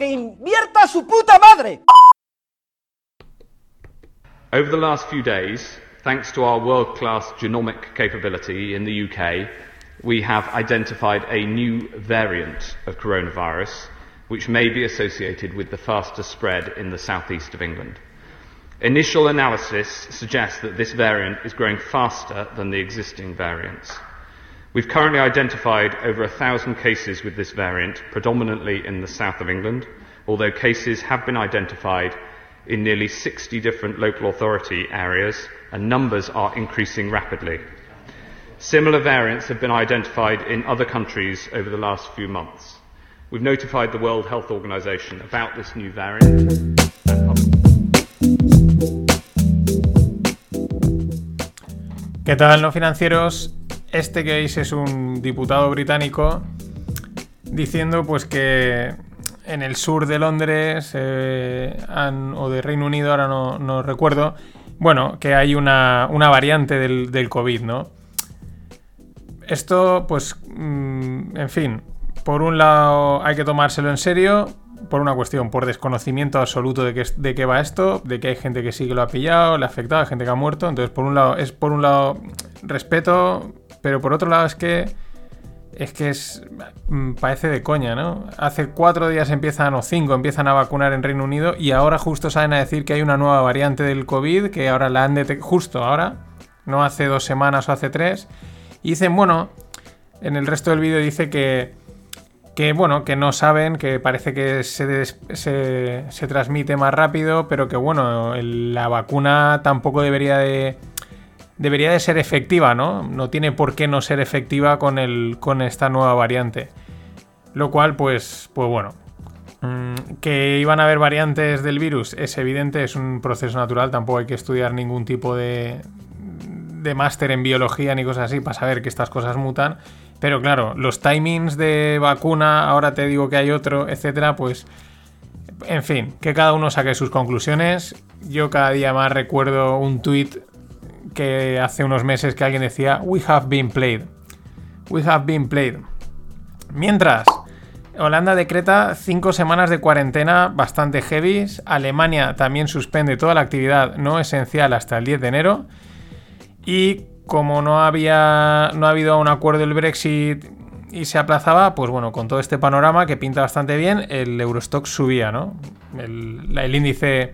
¡Que invierta su puta madre! Over the last few days, thanks to our world class genomic capability in the UK, we have identified a new variant of coronavirus which may be associated with the faster spread in the southeast of England. Initial analysis suggests that this variant is growing faster than the existing variants. We've currently identified over a thousand cases with this variant, predominantly in the south of England, although cases have been identified in nearly 60 different local authority areas and numbers are increasing rapidly. Similar variants have been identified in other countries over the last few months. We've notified the World Health Organization about this new variant. ¿Qué tal, no financieros? Este que veis es un diputado británico diciendo pues que en el sur de Londres eh, o de Reino Unido, ahora no, no recuerdo, bueno, que hay una, una variante del, del COVID, ¿no? Esto, pues, mm, en fin, por un lado hay que tomárselo en serio, por una cuestión, por desconocimiento absoluto de qué, de qué va esto, de que hay gente que sí que lo ha pillado, le ha afectado, hay gente que ha muerto, entonces por un lado es por un lado respeto, pero por otro lado es que es que es mm, parece de coña, ¿no? Hace cuatro días empiezan o cinco empiezan a vacunar en Reino Unido y ahora justo salen a decir que hay una nueva variante del COVID que ahora la han detectado justo ahora, no hace dos semanas o hace tres. Y dicen, bueno, en el resto del vídeo dice que, que, bueno, que no saben, que parece que se, se, se transmite más rápido, pero que, bueno, la vacuna tampoco debería de, debería de ser efectiva, ¿no? No tiene por qué no ser efectiva con, el, con esta nueva variante. Lo cual, pues, pues bueno. Mm, Que iban a haber variantes del virus es evidente, es un proceso natural, tampoco hay que estudiar ningún tipo de, de máster en biología ni cosas así para saber que estas cosas mutan. Pero claro, los timings de vacuna, ahora te digo que hay otro, etcétera, pues. En fin, que cada uno saque sus conclusiones. Yo cada día más recuerdo un tweet que hace unos meses que alguien decía We have been played. We have been played. Mientras, Holanda decreta cinco semanas de cuarentena bastante heavy. Alemania también suspende toda la actividad no esencial hasta el 10 de enero. Y como no había no ha habido un acuerdo del Brexit y se aplazaba, pues bueno, con todo este panorama que pinta bastante bien, el Eurostock subía, ¿no? El, índice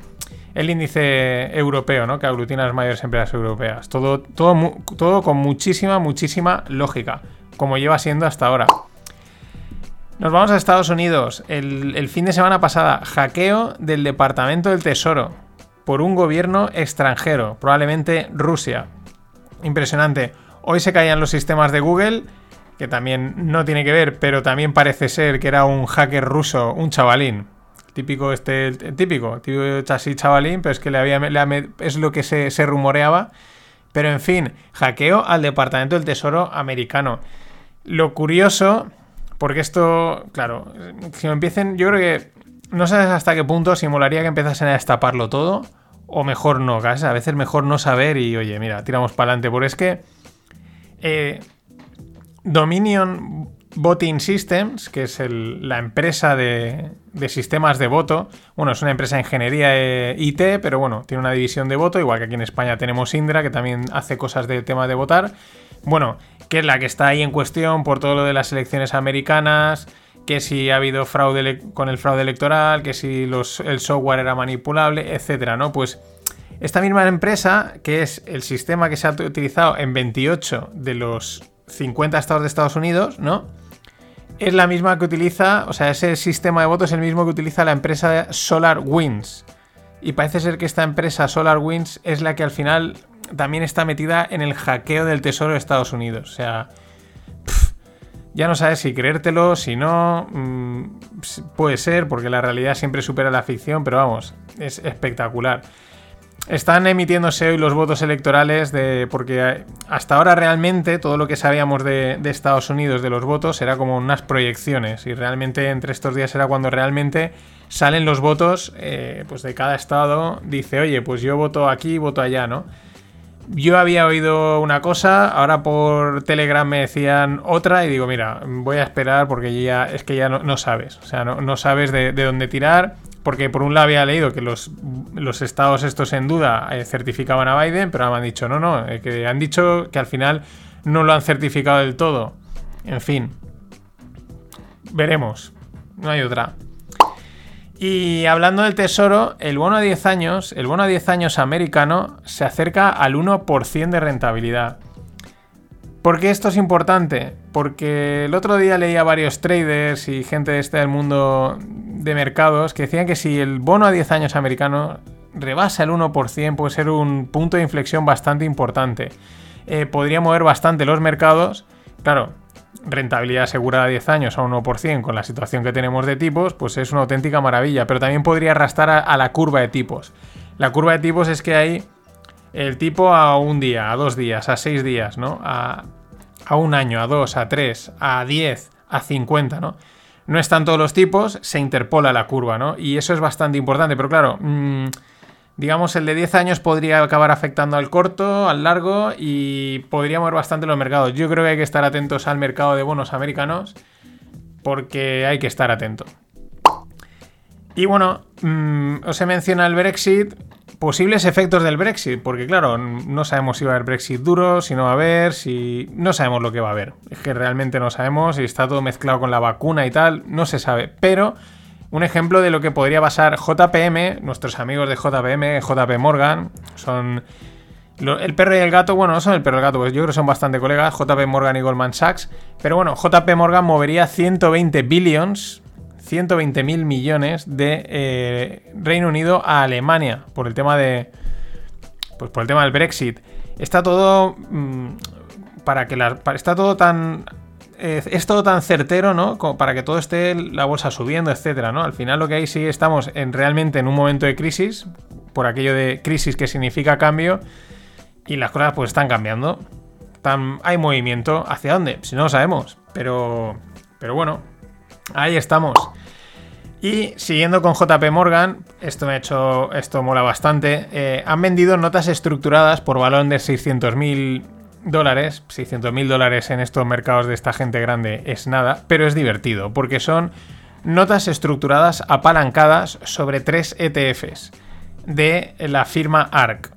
el índice europeo, ¿no? Que aglutina las mayores empresas europeas. Todo, todo, todo con muchísima, muchísima lógica, como lleva siendo hasta ahora. Nos vamos a Estados Unidos. El, el fin de semana pasada, hackeo del Departamento del Tesoro por un gobierno extranjero, probablemente Rusia. Impresionante. Hoy se caían los sistemas de Google, que también no tiene que ver, pero también parece ser que era un hacker ruso, un chavalín. Típico este, el típico, típico así chavalín, pero es que le había, le es lo que se, rumoreaba. Pero en fin, hackeo al Departamento del Tesoro americano. Lo curioso, porque esto, claro, si me empiecen, yo creo que no sabes hasta qué punto simularía que empezasen a destaparlo todo, o mejor no, ¿sabes? a veces mejor no saber y oye, mira, tiramos para adelante, porque es que eh, Dominion Voting Systems, que es la empresa de, sistemas de voto, bueno, es una empresa de ingeniería eh, IT, pero bueno, tiene una división de voto, igual que aquí en España tenemos Indra, que también hace cosas de tema de votar. Bueno, que es la que está ahí en cuestión por todo lo de las elecciones americanas, que si ha habido fraude con el fraude electoral, que si el software era manipulable, etcétera, ¿no? Pues esta misma empresa, que es el sistema que se ha utilizado en 28 de los 50 estados de Estados Unidos, ¿no? Es la misma que utiliza, o sea, ese sistema de voto es el mismo que utiliza la empresa SolarWinds. Y parece ser que esta empresa SolarWinds es la que al final también está metida en el hackeo del tesoro de Estados Unidos. O sea, Ya no sabes si creértelo, si no. mm, puede ser, porque la realidad siempre supera la ficción, pero vamos, es espectacular. Están emitiéndose hoy los votos electorales de. Porque hasta ahora realmente todo lo que sabíamos de, Estados Unidos de los votos era como unas proyecciones. Y realmente entre estos días era cuando realmente salen los votos eh, pues de cada estado. Dice, oye, pues yo voto aquí, voto allá, ¿no? Yo había oído una cosa, ahora por Telegram me decían otra y digo, mira, voy a esperar porque ya es que ya no, no sabes, o sea, no, sabes de dónde tirar, porque por un lado había leído que los, los estados estos en duda eh, certificaban a Biden, pero ahora me han dicho, no, no, eh, que han dicho que al final no lo han certificado del todo. En fin, veremos, no hay otra. Y hablando del tesoro, el bono a 10 años, el bono a 10 años americano se acerca al 1% de rentabilidad. ¿Por qué esto es importante? Porque el otro día leía varios traders y gente de este del mundo de mercados que decían que si el bono a 10 años americano rebasa el 1%, puede ser un punto de inflexión bastante importante. Eh, podría mover bastante los mercados. Claro, rentabilidad asegurada a 10 años a 1% con la situación que tenemos de tipos, pues es una auténtica maravilla. Pero también podría arrastrar a, a la curva de tipos. La curva de tipos es que hay el tipo a un día, a dos días, a seis días, ¿no? A, a un año, a dos, a tres, a 10, a 50, ¿no? No están todos los tipos, se interpola la curva, ¿no? Y eso es bastante importante, pero claro, mmm, digamos el de 10 años podría acabar afectando al corto, al largo y podría mover bastante los mercados. Yo creo que hay que estar atentos al mercado de bonos americanos porque hay que estar atento. Y bueno, mmm, os he mencionado el Brexit, posibles efectos del Brexit, porque claro, no sabemos si va a haber Brexit duro, si no va a haber, si... No sabemos lo que va a haber. Es que realmente no sabemos, y está todo mezclado con la vacuna y tal, no se sabe. Pero un ejemplo de lo que podría pasar JPM, nuestros amigos de JPM, JP Morgan, son... El perro y el gato, bueno, no son el perro y el gato, pues yo creo que son bastante colegas, JP Morgan y Goldman Sachs. Pero bueno, JP Morgan movería 120 billions, 120 mil millones de eh, Reino Unido a Alemania por el tema de. Pues por el tema del Brexit. Está todo. mm, para que la, está todo tan. eh, es todo tan certero, ¿no? Como para que todo esté la bolsa subiendo, etcétera, ¿no? Al final lo que hay sí estamos en, realmente en un momento de crisis, por aquello de crisis que significa cambio, y las cosas pues están cambiando. Hay movimiento. ¿Hacia dónde? Si no lo sabemos. Pero. Pero bueno. Ahí estamos. Y siguiendo con JP Morgan, esto me ha hecho. Esto mola bastante. eh, han vendido notas estructuradas por valor de 600.000 dólares. 600.000 dólares en estos mercados de esta gente grande es nada, pero es divertido, porque son notas estructuradas apalancadas sobre tres ETFs de la firma ARC.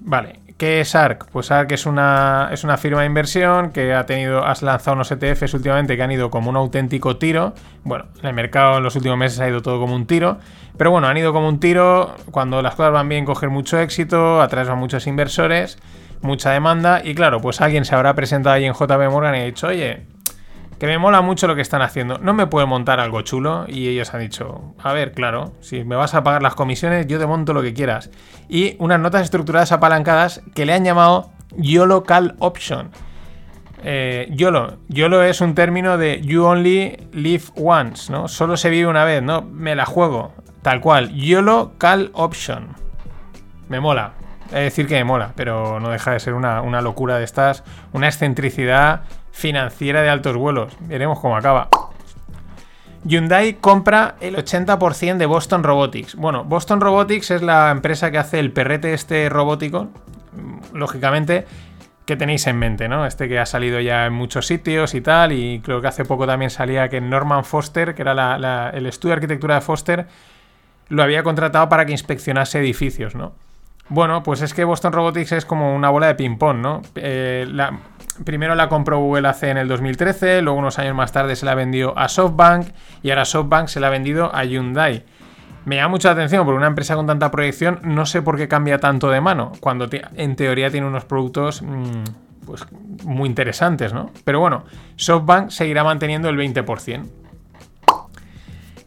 Vale, ¿qué es ARC? Pues ARC es una, es una firma de inversión que ha tenido, has lanzado unos ETFs últimamente que han ido como un auténtico tiro. Bueno, en el mercado en los últimos meses ha ido todo como un tiro. Pero bueno, han ido como un tiro. Cuando las cosas van bien, coger mucho éxito, atraes a muchos inversores, mucha demanda. Y claro, pues alguien se habrá presentado ahí en JP Morgan y ha dicho, oye, que me mola mucho lo que están haciendo. ¿No me puede montar algo chulo? Y ellos han dicho, a ver, claro, si me vas a pagar las comisiones, yo te monto lo que quieras. Y unas notas estructuradas apalancadas que le han llamado YOLO Call Option. Eh, YOLO. YOLO es un término de You Only Live Once, ¿no? Solo se vive una vez, ¿no? Me la juego. Tal cual. YOLO Call Option. Me mola. Es decir que me mola, pero no deja de ser una, una locura de estas, una excentricidad financiera de altos vuelos. Veremos cómo acaba. Hyundai compra el 80% de Boston Robotics. Bueno, Boston Robotics es la empresa que hace el perrete este robótico, mm, lógicamente, que tenéis en mente, ¿no? Este que ha salido ya en muchos sitios y tal, y creo que hace poco también salía que Norman Foster, que era el estudio de arquitectura de Foster, lo había contratado para que inspeccionase edificios, ¿no? Bueno, pues es que Boston Robotics es como una bola de ping-pong, ¿no? Eh, primero la compró Google hace en el 2013, luego unos años más tarde se la vendió a SoftBank y ahora SoftBank se la ha vendido a Hyundai. Me llama mucha atención porque una empresa con tanta proyección no sé por qué cambia tanto de mano, cuando en teoría tiene unos productos mm, pues, muy interesantes, ¿no? Pero bueno, SoftBank seguirá manteniendo el 20%.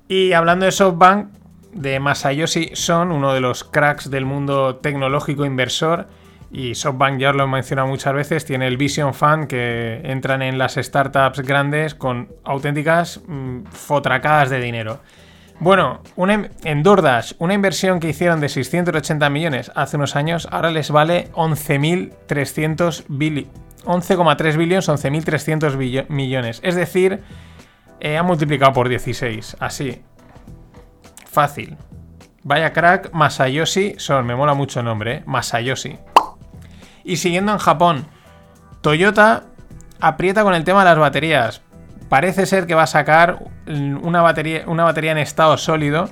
Y hablando de SoftBank, de Masayoshi Son, uno de los cracks del mundo tecnológico inversor, Y SoftBank ya os lo he mencionado muchas veces, tiene el Vision Fund que entran en las startups grandes con auténticas mm, fotracadas de dinero. Bueno, una, en DoorDash, una inversión que hicieron de 680 millones hace unos años, ahora les vale 11.300 billones. 11,3 billones, 11.300 millones. Es decir, eh, ha multiplicado por 16. Así. Fácil. Vaya crack, Masayoshi Son. Me mola mucho el nombre, ¿eh? Masayoshi. Y siguiendo en Japón, Toyota aprieta con el tema de las baterías. Parece ser que va a sacar una batería, una batería en estado sólido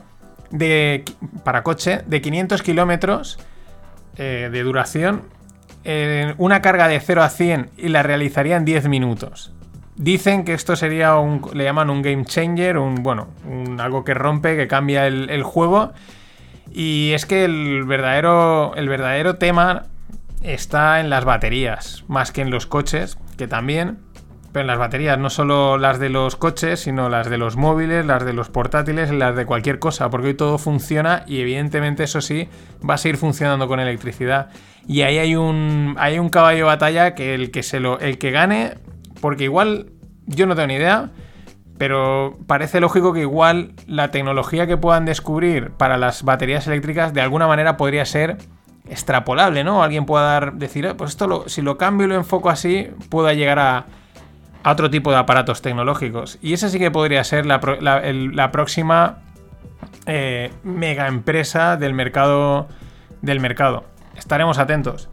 de, para coche de 500 kilómetros eh, de duración. una carga de 0 a 100 y la realizaría en 10 minutos. Dicen que esto sería un. le llaman un game changer, un. bueno, algo que rompe, que cambia el, el, juego. Y es que el verdadero. El verdadero tema está en las baterías, más que en los coches, que también. Pero en las baterías, no solo las de los coches, sino las de los móviles, las de los portátiles, las de cualquier cosa, porque hoy todo funciona y evidentemente eso sí va a seguir funcionando con electricidad. Y ahí hay un, hay un caballo de batalla que el que, se lo, el que gane, porque igual yo no tengo ni idea, pero parece lógico que igual la tecnología que puedan descubrir para las baterías eléctricas de alguna manera podría ser extrapolable, ¿no? Alguien pueda dar, decir, eh, pues esto si lo cambio y lo enfoco así, pueda llegar a, otro tipo de aparatos tecnológicos. Y esa sí que podría ser la, próxima eh, mega empresa del mercado, del mercado. Estaremos atentos.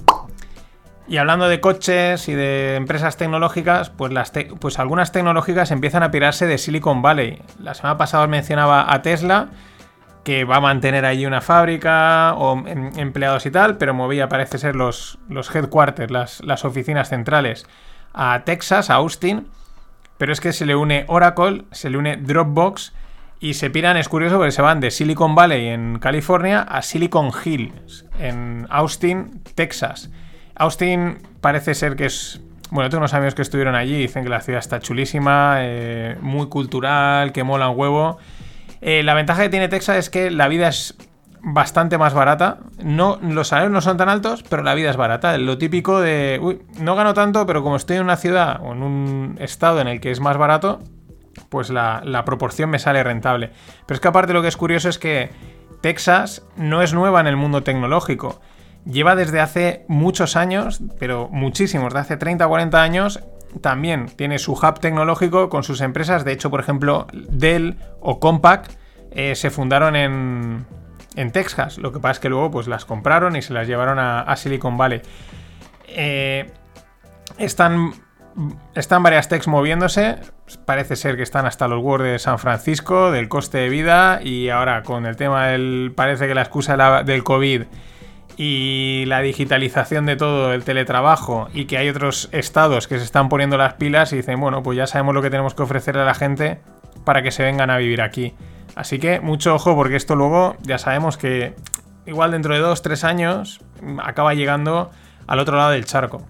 Y hablando de coches y de empresas tecnológicas, pues, pues algunas tecnológicas empiezan a pirarse de Silicon Valley. La semana pasada mencionaba a Tesla, que va a mantener allí una fábrica o em, empleados y tal, pero movía, parece ser, los, los headquarters, las, las oficinas centrales, a Texas, a Austin. Pero es que se le une Oracle, se le une Dropbox y se piran, es curioso, porque se van de Silicon Valley en California a Silicon Hills en Austin, Texas. Austin parece ser que es bueno, tengo unos amigos que estuvieron allí dicen que la ciudad está chulísima, eh, muy cultural, que mola un huevo. Eh, la ventaja que tiene Texas es que la vida es bastante más barata. No, los salarios no son tan altos, pero la vida es barata. Lo típico de, uy, no gano tanto, pero como estoy en una ciudad o en un estado en el que es más barato, pues la proporción me sale rentable. Pero es que aparte lo que es curioso es que Texas no es nueva en el mundo tecnológico. Lleva desde hace muchos años, pero muchísimos, de hace 30 o 40 años, también tiene su hub tecnológico con sus empresas. De hecho, por ejemplo, Dell o Compaq eh, se fundaron en, en, Texas. Lo que pasa es que luego pues, las compraron y se las llevaron a, Silicon Valley. Eh, están, varias techs moviéndose. Parece ser que están hasta los Word de San Francisco, del coste de vida. Y ahora con el tema del. Parece que la excusa del COVID y la digitalización de todo, el teletrabajo y que hay otros estados que se están poniendo las pilas y dicen, bueno, pues ya sabemos lo que tenemos que ofrecer a la gente para que se vengan a vivir aquí. Así que mucho ojo porque esto luego ya sabemos que igual dentro de dos, tres años acaba llegando al otro lado del charco.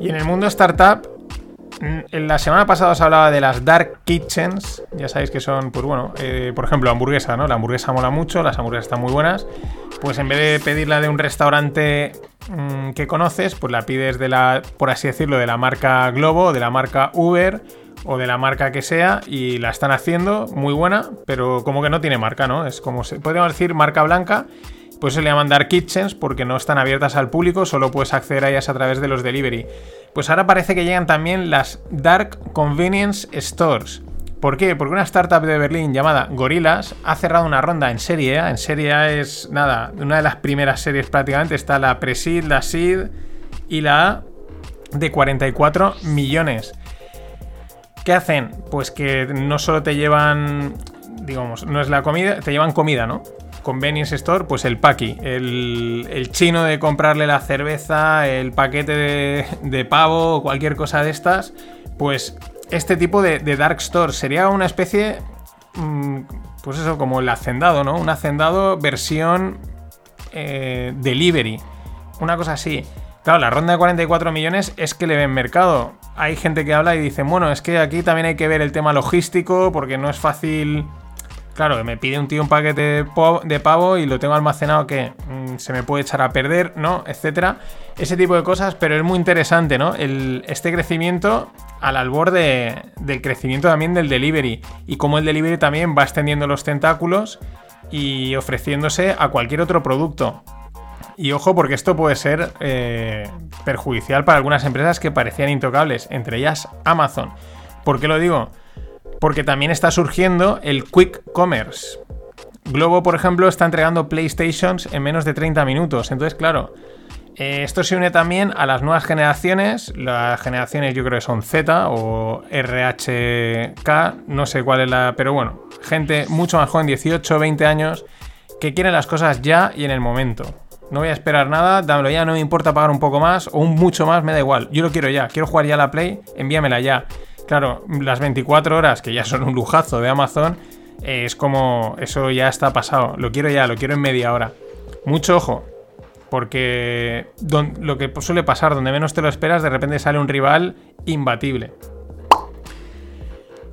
Y en el mundo startup Mm, la semana pasada os hablaba de las Dark Kitchens. Ya sabéis que son, pues bueno, eh, por ejemplo, hamburguesa, ¿no? La hamburguesa mola mucho, las hamburguesas están muy buenas. Pues en vez de pedirla de un restaurante mm, que conoces, pues la pides de la, por así decirlo, de la marca Globo, de la marca Uber o de la marca que sea y la están haciendo muy buena, pero como que no tiene marca, ¿no? Es como, se, podríamos decir, marca blanca. Pues se le llaman Dark Kitchens porque no están abiertas al público, solo puedes acceder a ellas a través de los delivery. Pues ahora parece que llegan también las Dark Convenience Stores. ¿Por qué? Porque una startup de Berlín llamada Gorillas ha cerrado una ronda en serie A. En serie A es, nada, una de las primeras series prácticamente. Está la Presid, la SID y la A de 44 millones. ¿Qué hacen? Pues que no solo te llevan, digamos, no es la comida, te llevan comida, ¿no? Convenience store, pues el paqui, el, chino de comprarle la cerveza, el paquete de, pavo o cualquier cosa de estas, pues este tipo de, dark store sería una especie, mm, pues eso, como el hacendado, ¿no? Un hacendado versión eh, delivery, una cosa así. Claro, la ronda de 44 millones es que le ven mercado. hay gente que habla y dice, bueno, es que aquí también hay que ver el tema logístico porque no es fácil... Claro, me pide un tío un paquete de, pavo y lo tengo almacenado que mm, se me puede echar a perder, ¿no? Etcétera. Ese tipo de cosas, pero es muy interesante, ¿no? Este crecimiento al albor de- del crecimiento también del delivery y cómo el delivery también va extendiendo los tentáculos y ofreciéndose a cualquier otro producto. Y ojo, porque esto puede ser eh, perjudicial para algunas empresas que parecían intocables, entre ellas Amazon. ¿Por qué lo digo? Porque también está surgiendo el Quick Commerce. Globo, por ejemplo, está entregando PlayStations en menos de 30 minutos. Entonces, claro, eh, esto se une también a las nuevas generaciones. Las generaciones yo creo que son Z o RHK, no sé cuál es la... Pero bueno, gente mucho más joven, 18, 20 años, que quieren las cosas ya y en el momento. No voy a esperar nada, dámelo ya, no me importa pagar un poco más o un mucho más, me da igual. Yo lo quiero ya, quiero jugar ya la Play, envíamela ya. Claro, las 24 horas, que ya son un lujazo de Amazon, eh, es como, eso ya está pasado. Lo quiero ya, lo quiero en media hora. Mucho ojo, porque lo que suele pasar, donde menos te lo esperas, de repente sale un rival imbatible.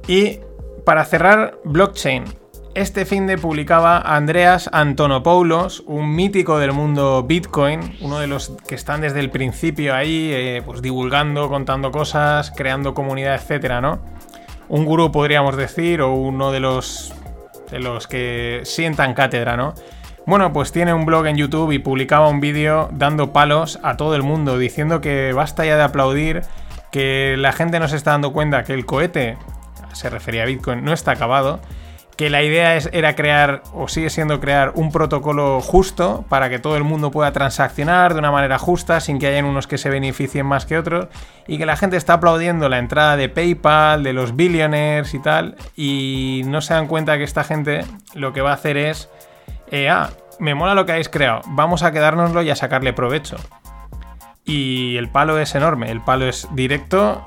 Y para cerrar, blockchain. Este fin de publicaba Andreas Antonopoulos, un mítico del mundo Bitcoin, uno de los que están desde el principio ahí, eh, pues divulgando, contando cosas, creando comunidad, etcétera, ¿no? Un gurú podríamos decir, o uno de los de los que sientan cátedra, ¿no? Bueno, pues tiene un blog en YouTube y publicaba un vídeo dando palos a todo el mundo, diciendo que basta ya de aplaudir, que la gente no se está dando cuenta que el cohete, se refería a Bitcoin, no está acabado, que la idea es, era crear, o sigue siendo crear, un protocolo justo para que todo el mundo pueda transaccionar de una manera justa, sin que hayan unos que se beneficien más que otros, y que la gente está aplaudiendo la entrada de PayPal, de los billionaires y tal, y no se dan cuenta que esta gente lo que va a hacer es, eh, ah, me mola lo que habéis creado, vamos a quedárnoslo y a sacarle provecho. Y el palo es enorme, el palo es directo,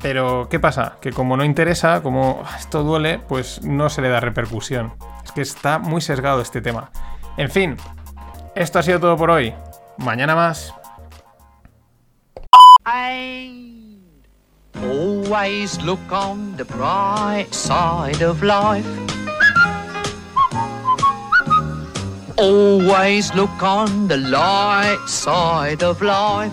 pero ¿qué pasa? Que como no interesa, como esto duele, pues no se le da repercusión. Es que está muy sesgado este tema. En fin, esto ha sido todo por hoy. Mañana más. Always look on the bright side of life. Always look on the light side of life.